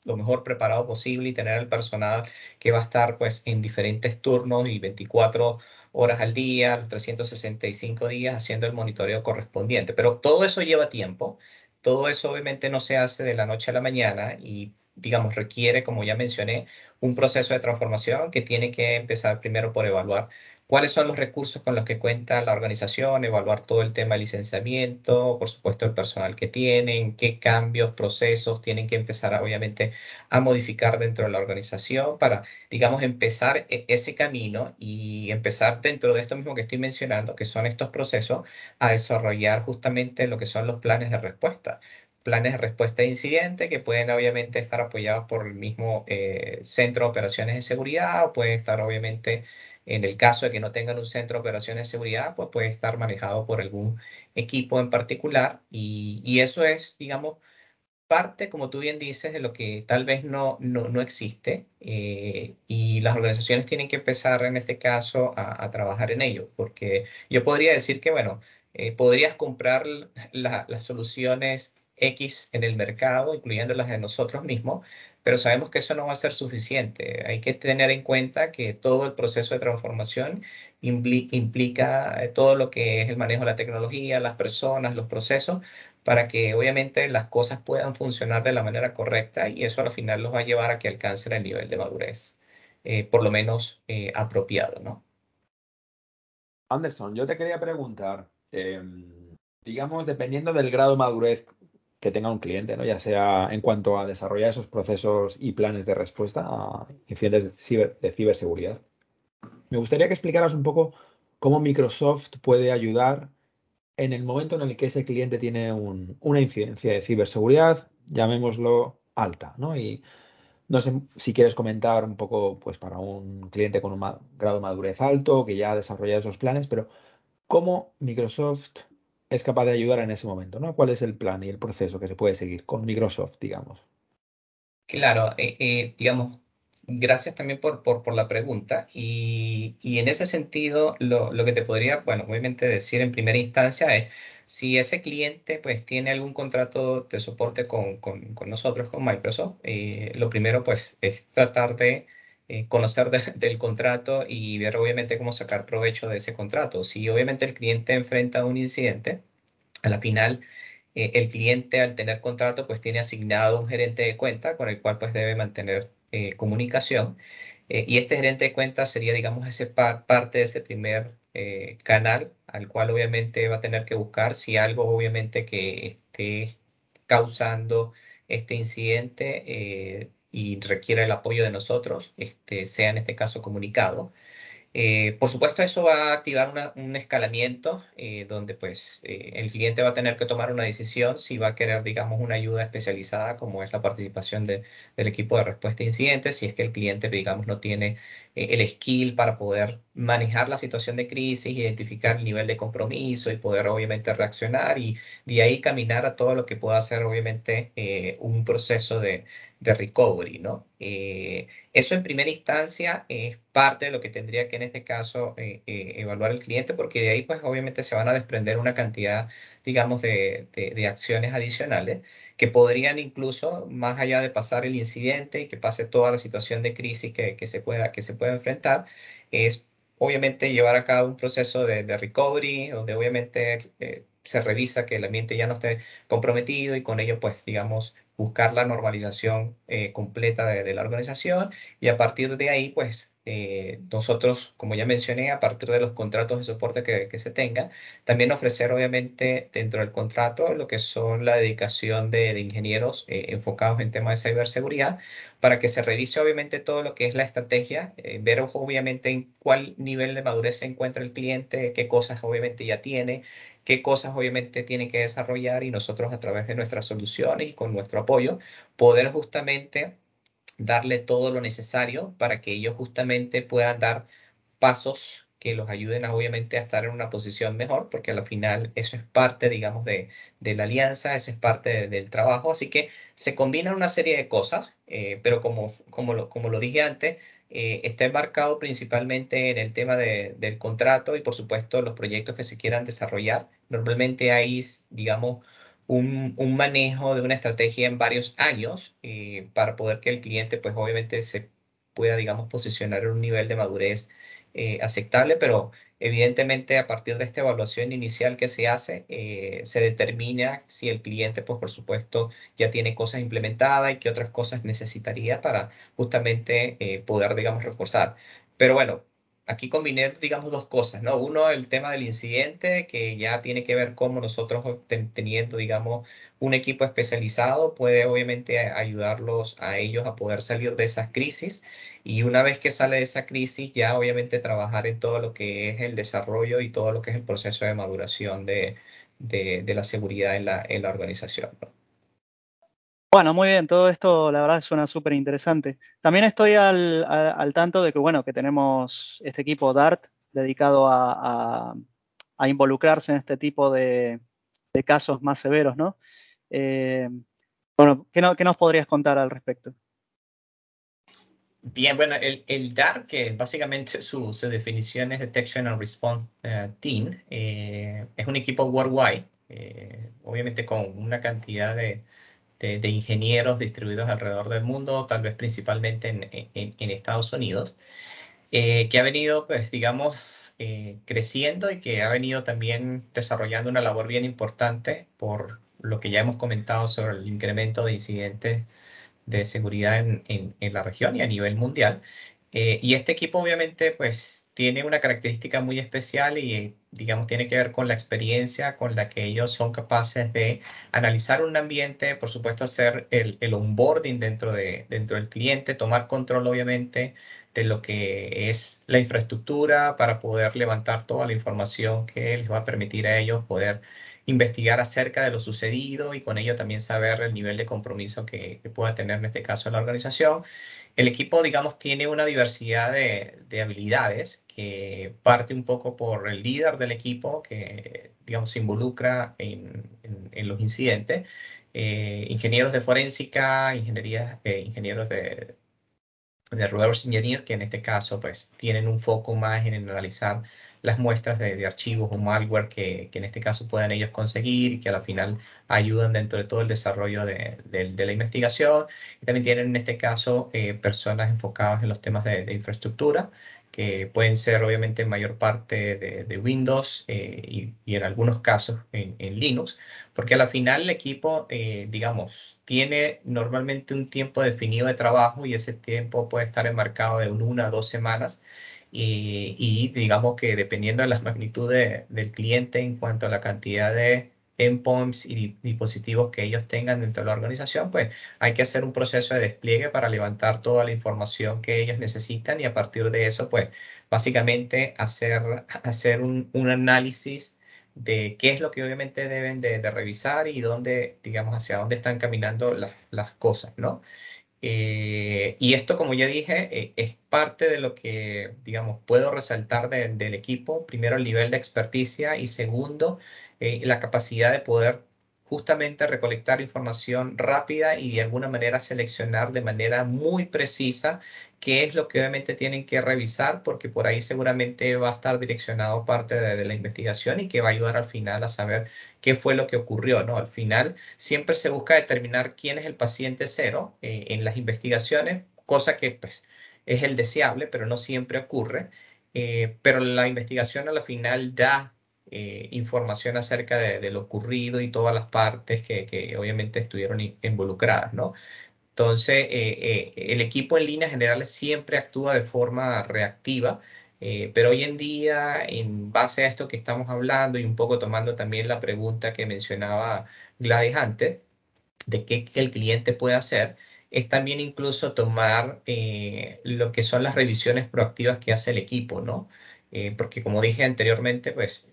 lo mejor preparado posible y tener el personal que va a estar pues en diferentes turnos y 24 horas al día, los 365 días haciendo el monitoreo correspondiente. Pero todo eso lleva tiempo, todo eso obviamente no se hace de la noche a la mañana y digamos requiere, como ya mencioné, un proceso de transformación que tiene que empezar primero por evaluar cuáles son los recursos con los que cuenta la organización, evaluar todo el tema de licenciamiento, por supuesto el personal que tienen, qué cambios, procesos tienen que empezar obviamente a modificar dentro de la organización para, digamos, empezar e-, ese camino y empezar dentro de esto mismo que estoy mencionando, que son estos procesos, a desarrollar justamente lo que son los planes de respuesta. Planes de respuesta a incidentes que pueden obviamente estar apoyados por el mismo eh, centro de operaciones de seguridad o pueden estar obviamente en el caso de que no tengan un centro de operaciones de seguridad, pues puede estar manejado por algún equipo en particular y, y eso es, digamos, parte, como tú bien dices, de lo que tal vez no, no, no existe eh, y las organizaciones tienen que empezar en este caso a, trabajar en ello, porque yo podría decir que, bueno, eh, podrías comprar la, las soluciones X en el mercado, incluyendo las de nosotros mismos, pero sabemos que eso no va a ser suficiente. Hay que tener en cuenta que todo el proceso de transformación implica eh, todo lo que es el manejo de la tecnología, las personas, los procesos, para que obviamente las cosas puedan funcionar de la manera correcta y eso al final los va a llevar a que alcancen el nivel de madurez, eh, por lo menos eh, apropiado, ¿no? Anderson, yo te quería preguntar, eh, digamos, dependiendo del grado de madurez que tenga un cliente, ¿no? ya sea en cuanto a desarrollar esos procesos y planes de respuesta a incidentes de, ciber, de ciberseguridad. Me gustaría que explicaras un poco cómo Microsoft puede ayudar en el momento en el que ese cliente tiene una incidencia de ciberseguridad, llamémoslo alta, ¿no? Y no sé si quieres comentar un poco, pues para un cliente con un grado de madurez alto, que ya ha desarrollado esos planes, pero ¿cómo Microsoft es capaz de ayudar en ese momento, ¿no? ¿Cuál es el plan y el proceso que se puede seguir con Microsoft, digamos? Claro, eh, eh, digamos, gracias también por, por, la pregunta. Y, en ese sentido, lo, lo, que te podría, bueno, obviamente decir en primera instancia es, si ese cliente pues tiene algún contrato de soporte con, con, con nosotros, con Microsoft, eh, lo primero pues es tratar de conocer del contrato y ver obviamente cómo sacar provecho de ese contrato. Si obviamente el cliente enfrenta un incidente, a la final eh, el cliente al tener contrato pues tiene asignado un gerente de cuenta con el cual pues debe mantener eh, comunicación eh, y este gerente de cuenta sería digamos ese parte de ese primer canal al cual obviamente va a tener que buscar si algo obviamente que esté causando este incidente y requiere el apoyo de nosotros, este, sea en este caso comunicado. Eh, por supuesto, eso va a activar un escalamiento eh, donde pues eh, el cliente va a tener que tomar una decisión si va a querer, digamos, una ayuda especializada como es la participación del equipo de respuesta a incidentes, si es que el cliente, digamos, no tiene el skill para poder manejar la situación de crisis, identificar el nivel de compromiso y poder obviamente reaccionar y de ahí caminar a todo lo que pueda ser obviamente un proceso de, de recovery, ¿no? Eh, eso en primera instancia es parte de lo que tendría que en este caso eh, eh, evaluar el cliente, porque de ahí pues obviamente se van a desprender una cantidad, digamos, de, acciones adicionales que podrían incluso, más allá de pasar el incidente y que pase toda la situación de crisis que, se, pueda, que se pueda enfrentar, es obviamente llevar a cabo un proceso de, de recovery, donde obviamente se revisa que el ambiente ya no esté comprometido y con ello pues digamos buscar la normalización eh, completa de, la organización. Y a partir de ahí, pues eh, nosotros, como ya mencioné, a partir de los contratos de soporte que, se tenga, también ofrecer obviamente dentro del contrato lo que son la dedicación de, ingenieros eh, enfocados en temas de ciberseguridad para que se revise obviamente todo lo que es la estrategia, ver obviamente en cuál nivel de madurez se encuentra el cliente, qué cosas obviamente ya tiene, qué cosas obviamente tiene que desarrollar y nosotros a través de nuestras soluciones y con nuestro apoyo poder justamente darle todo lo necesario para que ellos justamente puedan dar pasos que los ayuden a, obviamente a estar en una posición mejor, porque al final eso es parte, digamos, de, la alianza, eso es parte del trabajo, así que se combinan una serie de cosas, eh, pero como, como, lo, como lo dije antes, eh, está embarcado principalmente en el tema del contrato y por supuesto los proyectos que se quieran desarrollar. Normalmente hay, digamos, un, manejo de una estrategia en varios años eh, para poder que el cliente, pues obviamente se pueda, digamos, posicionar en un nivel de madurez eh, aceptable, pero evidentemente a partir de esta evaluación inicial que se hace, eh, se determina si el cliente, pues por supuesto, ya tiene cosas implementadas y qué otras cosas necesitaría para justamente poder, digamos, reforzar. Pero bueno, aquí combiné, digamos, dos cosas, ¿no? Uno, el tema del incidente, que ya tiene que ver cómo nosotros teniendo, digamos, un equipo especializado puede obviamente ayudarlos a ellos a poder salir de esas crisis y una vez que sale de esa crisis ya obviamente trabajar en todo lo que es el desarrollo y todo lo que es el proceso de maduración de, la seguridad en la, en la organización. Bueno, muy bien, todo esto la verdad suena súper interesante. También estoy al, tanto de que, bueno, que tenemos este equipo DART dedicado a, involucrarse en este tipo de, casos más severos, ¿no? Eh, bueno, ¿qué, nos podrías contar al respecto? Bien, bueno, el, DART, que básicamente su, definición es Detection and Response eh, Team, eh, es un equipo worldwide, obviamente con una cantidad de, de, ingenieros distribuidos alrededor del mundo, tal vez principalmente en, Estados Unidos, eh, que ha venido, pues, digamos, eh, creciendo y que ha venido también desarrollando una labor bien importante por lo que ya hemos comentado sobre el incremento de incidentes de seguridad en, la región y a nivel mundial. Eh, y este equipo obviamente pues tiene una característica muy especial y digamos, tiene que ver con la experiencia con la que ellos son capaces de analizar un ambiente, por supuesto, hacer el, el onboarding dentro, de, dentro del cliente, tomar control, obviamente, de lo que es la infraestructura para poder levantar toda la información que les va a permitir a ellos poder investigar acerca de lo sucedido y con ello también saber el nivel de compromiso que, pueda tener en este caso la organización. El equipo, digamos, tiene una diversidad de, habilidades que parte un poco por el líder del equipo que, digamos, se involucra en, los incidentes. Ingenieros de forénsica, ingeniería, eh, ingenieros de, de reverse engineer, que en este caso pues tienen un foco más en analizar las muestras de, archivos o malware que, en este caso puedan ellos conseguir y que al final ayudan dentro de todo el desarrollo de, la investigación. Y también tienen en este caso eh, personas enfocadas en los temas de, infraestructura que pueden ser obviamente en mayor parte de, Windows eh, y, en algunos casos en, Linux, porque al final el equipo, eh, digamos, tiene normalmente un tiempo definido de trabajo y ese tiempo puede estar enmarcado de una a dos semanas. Y, digamos que dependiendo de las magnitudes del cliente en cuanto a la cantidad de endpoints y dispositivos que ellos tengan dentro de la organización, pues hay que hacer un proceso de despliegue para levantar toda la información que ellos necesitan y a partir de eso, pues básicamente hacer, hacer un, un análisis de qué es lo que obviamente deben de, revisar y dónde, digamos, hacia dónde están caminando las, cosas, ¿no? Eh, y esto, como ya dije, eh, es parte de lo que, digamos, puedo resaltar del equipo. Primero, el nivel de experticia y segundo, eh, la capacidad de poder justamente recolectar información rápida y de alguna manera seleccionar de manera muy precisa qué es lo que obviamente tienen que revisar, porque por ahí seguramente va a estar direccionado parte de, la investigación y que va a ayudar al final a saber qué fue lo que ocurrió, ¿no? Al final siempre se busca determinar quién es el paciente cero eh, en las investigaciones, cosa que pues es el deseable, pero no siempre ocurre. Eh, pero la investigación a la final da eh, información acerca de, lo ocurrido y todas las partes que, obviamente estuvieron involucradas, ¿no? Entonces, eh, eh, el equipo en líneas generales siempre actúa de forma reactiva, pero hoy en día, en base a esto que estamos hablando y un poco tomando también la pregunta que mencionaba Gladys antes, de qué el cliente puede hacer, es también incluso tomar lo que son las revisiones proactivas que hace el equipo, ¿no? porque como dije anteriormente, pues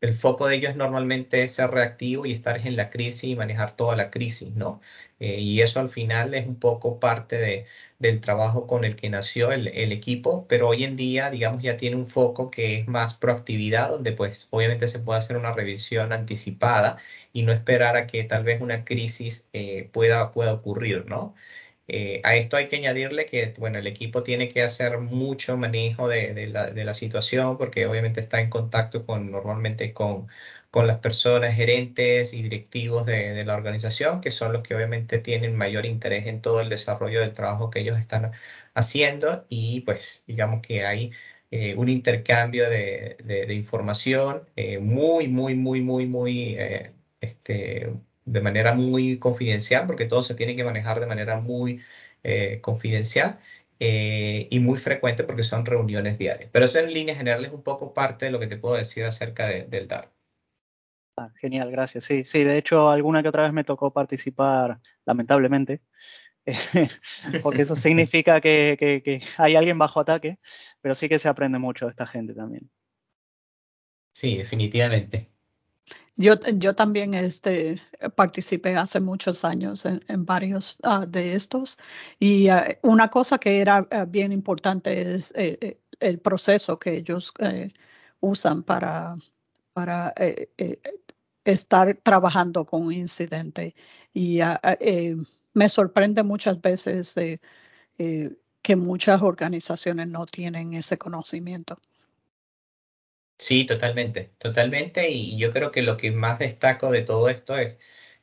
el foco de ellos normalmente es ser reactivo y estar en la crisis y manejar toda la crisis, ¿no? Eh, y eso al final es un poco parte de, del trabajo con el que nació el, equipo, pero hoy en día, digamos, ya tiene un foco que es más proactividad, donde pues obviamente se puede hacer una revisión anticipada y no esperar a que tal vez una crisis eh, pueda, pueda ocurrir, ¿no? Eh, a esto hay que añadirle que, bueno, el equipo tiene que hacer mucho manejo de, la, situación porque obviamente está en contacto con, normalmente con, las personas, gerentes y directivos de, la organización, que son los que obviamente tienen mayor interés en todo el desarrollo del trabajo que ellos están haciendo. Y pues digamos que hay eh, un intercambio de, información eh, muy, muy, muy, muy, muy, este, de manera muy confidencial, porque todo se tiene que manejar de manera muy eh, confidencial eh, y muy frecuente porque son reuniones diarias. Pero eso en líneas generales es un poco parte de lo que te puedo decir acerca del DAR. Ah, genial, gracias. Sí, sí, de hecho alguna que otra vez me tocó participar, lamentablemente, porque eso significa que, que, hay alguien bajo ataque, pero sí que se aprende mucho de esta gente también. Sí, definitivamente. Yo, yo también este, participé hace muchos años en, varios ah, de estos y ah, una cosa que era ah, bien importante es eh, eh, el proceso que ellos eh, usan para, para estar trabajando con un incidente. Y me sorprende muchas veces que muchas organizaciones no tienen ese conocimiento. Sí, totalmente, totalmente. Y yo creo que lo que más destaco de todo esto es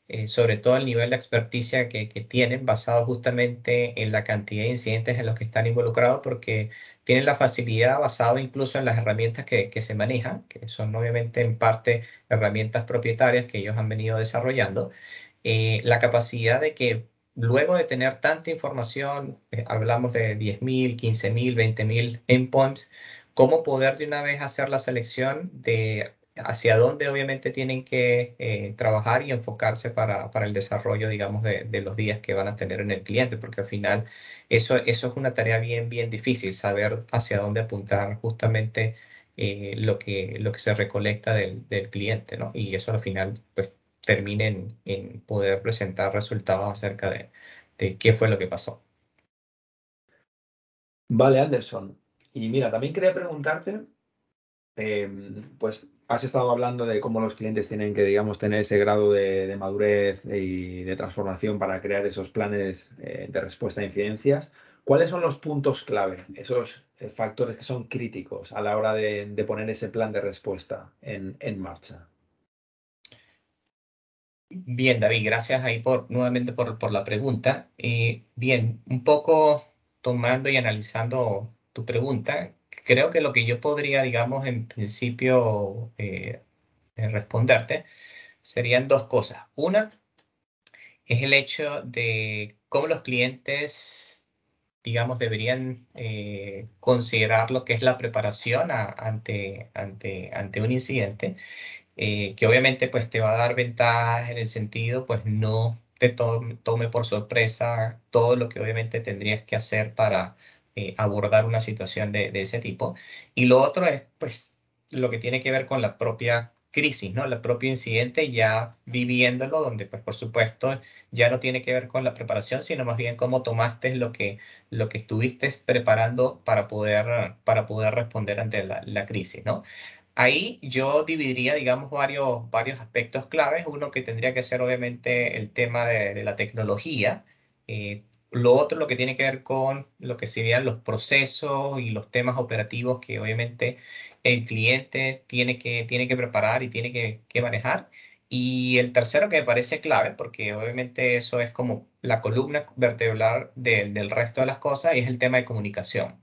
eh, sobre todo el nivel de experticia que, tienen, basado justamente en la cantidad de incidentes en los que están involucrados, porque tienen la facilidad basado incluso en las herramientas que, se manejan, que son obviamente en parte herramientas propietarias que ellos han venido desarrollando, eh, la capacidad de que luego de tener tanta información, eh, hablamos de 10.000, 15.000, 20.000 endpoints, cómo poder de una vez hacer la selección de hacia dónde obviamente tienen que eh, trabajar y enfocarse para, el desarrollo, digamos, de, los días que van a tener en el cliente, porque al final eso, eso es una tarea bien, bien difícil, saber hacia dónde apuntar justamente eh, lo, que, lo que se recolecta del, cliente, ¿no? Y eso al final, pues, termine en, poder presentar resultados acerca de, de qué fue lo que pasó. Vale, Anderson. Y mira, también quería preguntarte, em, pues has estado hablando de cómo los clientes tienen que, digamos, tener ese grado de, madurez y de transformación para crear esos planes eh, de respuesta a incidencias. ¿Cuáles son los puntos clave, esos eh, factores que son críticos a la hora de, poner ese plan de respuesta en, marcha? Bien, David, gracias ahí por nuevamente por, la pregunta. Eh, bien, un poco tomando y analizando tu pregunta, creo que lo que yo podría, digamos, en principio eh, eh, responderte serían dos cosas. Una es el hecho de cómo los clientes, digamos, deberían eh, considerar lo que es la preparación ante, ante, ante un incidente, que obviamente pues te va a dar ventajas en el sentido, pues no te tome por sorpresa todo lo que obviamente tendrías que hacer para eh, abordar una situación de, ese tipo. Y lo otro es, pues, lo que tiene que ver con la propia crisis, ¿no? El propio incidente ya viviéndolo, donde, pues, por supuesto, ya no tiene que ver con la preparación, sino más bien cómo tomaste lo que, lo que estuviste preparando para poder, para poder responder ante la, crisis, ¿no? Ahí yo dividiría, digamos, varios, varios aspectos claves. Uno que tendría que ser, obviamente, el tema de, la tecnología. Eh, lo otro, lo que tiene que ver con lo que serían los procesos y los temas operativos que obviamente el cliente tiene que, tiene que preparar y tiene que, manejar. Y el tercero que me parece clave, porque obviamente eso es como la columna vertebral del resto de las cosas, es el tema de comunicación.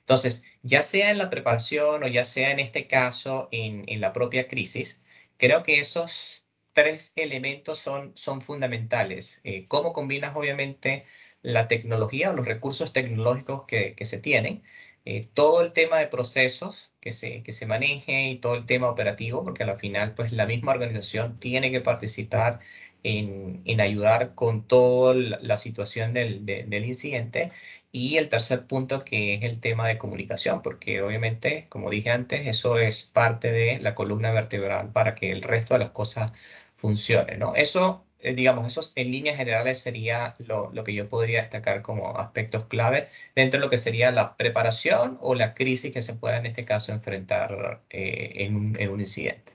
Entonces, ya sea en la preparación o ya sea en este caso en la propia crisis, creo que esos tres elementos son, son fundamentales. Eh, cómo combinas, obviamente, la tecnología o los recursos tecnológicos que, se tienen, eh, todo el tema de procesos que se, que se maneje y todo el tema operativo, porque al final, pues la misma organización tiene que participar en, ayudar con toda la, situación del, del, incidente. Y el tercer punto que es el tema de comunicación, porque obviamente, como dije antes, eso es parte de la columna vertebral para que el resto de las cosas funcione, ¿no? Eso, eh, digamos, eso en líneas generales sería lo, que yo podría destacar como aspectos clave dentro de lo que sería la preparación o la crisis que se pueda en este caso enfrentar eh, en, un, incidente.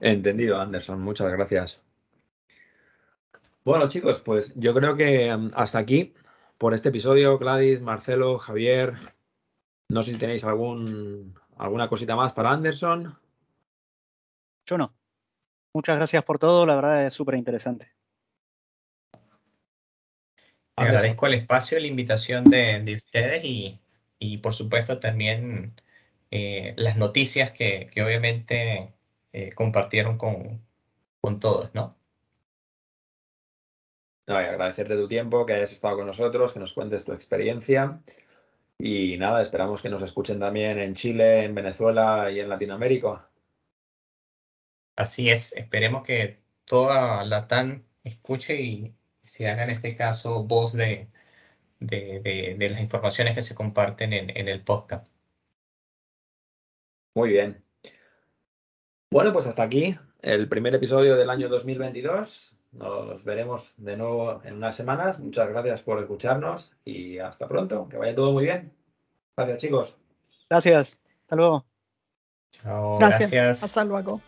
Entendido, Anderson. Muchas gracias. Bueno, chicos, pues yo creo que mm, hasta aquí por este episodio, Gladys, Marcelo, Javier. No sé si tenéis algún, alguna cosita más para Anderson. Yo no. Muchas gracias por todo, la verdad es súper interesante. Agradezco el espacio, la invitación de, ustedes y, por supuesto también eh, las noticias que, obviamente eh, compartieron con, todos, ¿no? No, y agradecerte tu tiempo, que hayas estado con nosotros, que nos cuentes tu experiencia. Y nada, esperamos que nos escuchen también en Chile, en Venezuela y en Latinoamérica. Así es, esperemos que toda la TAN escuche y se haga en este caso voz de, de, las informaciones que se comparten en, en el podcast. Muy bien. Bueno, pues hasta aquí el primer episodio del año 2022. Nos veremos de nuevo en unas semanas. Muchas gracias por escucharnos y hasta pronto. Que vaya todo muy bien. Gracias, chicos. Gracias. Hasta luego. Chao. gracias. Hasta luego.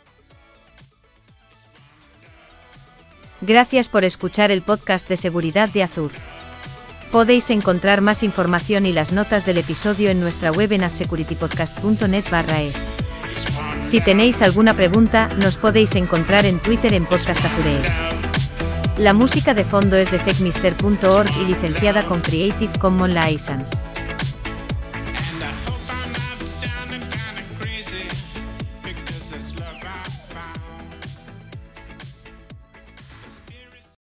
Gracias por escuchar el podcast de seguridad de Azur. Podéis encontrar más información y las notas del episodio en nuestra web en adsecuritypodcast.net es. Si tenéis alguna pregunta, nos podéis encontrar en Twitter en Podcast La música de fondo es de techmister.org y licenciada con Creative Commons License.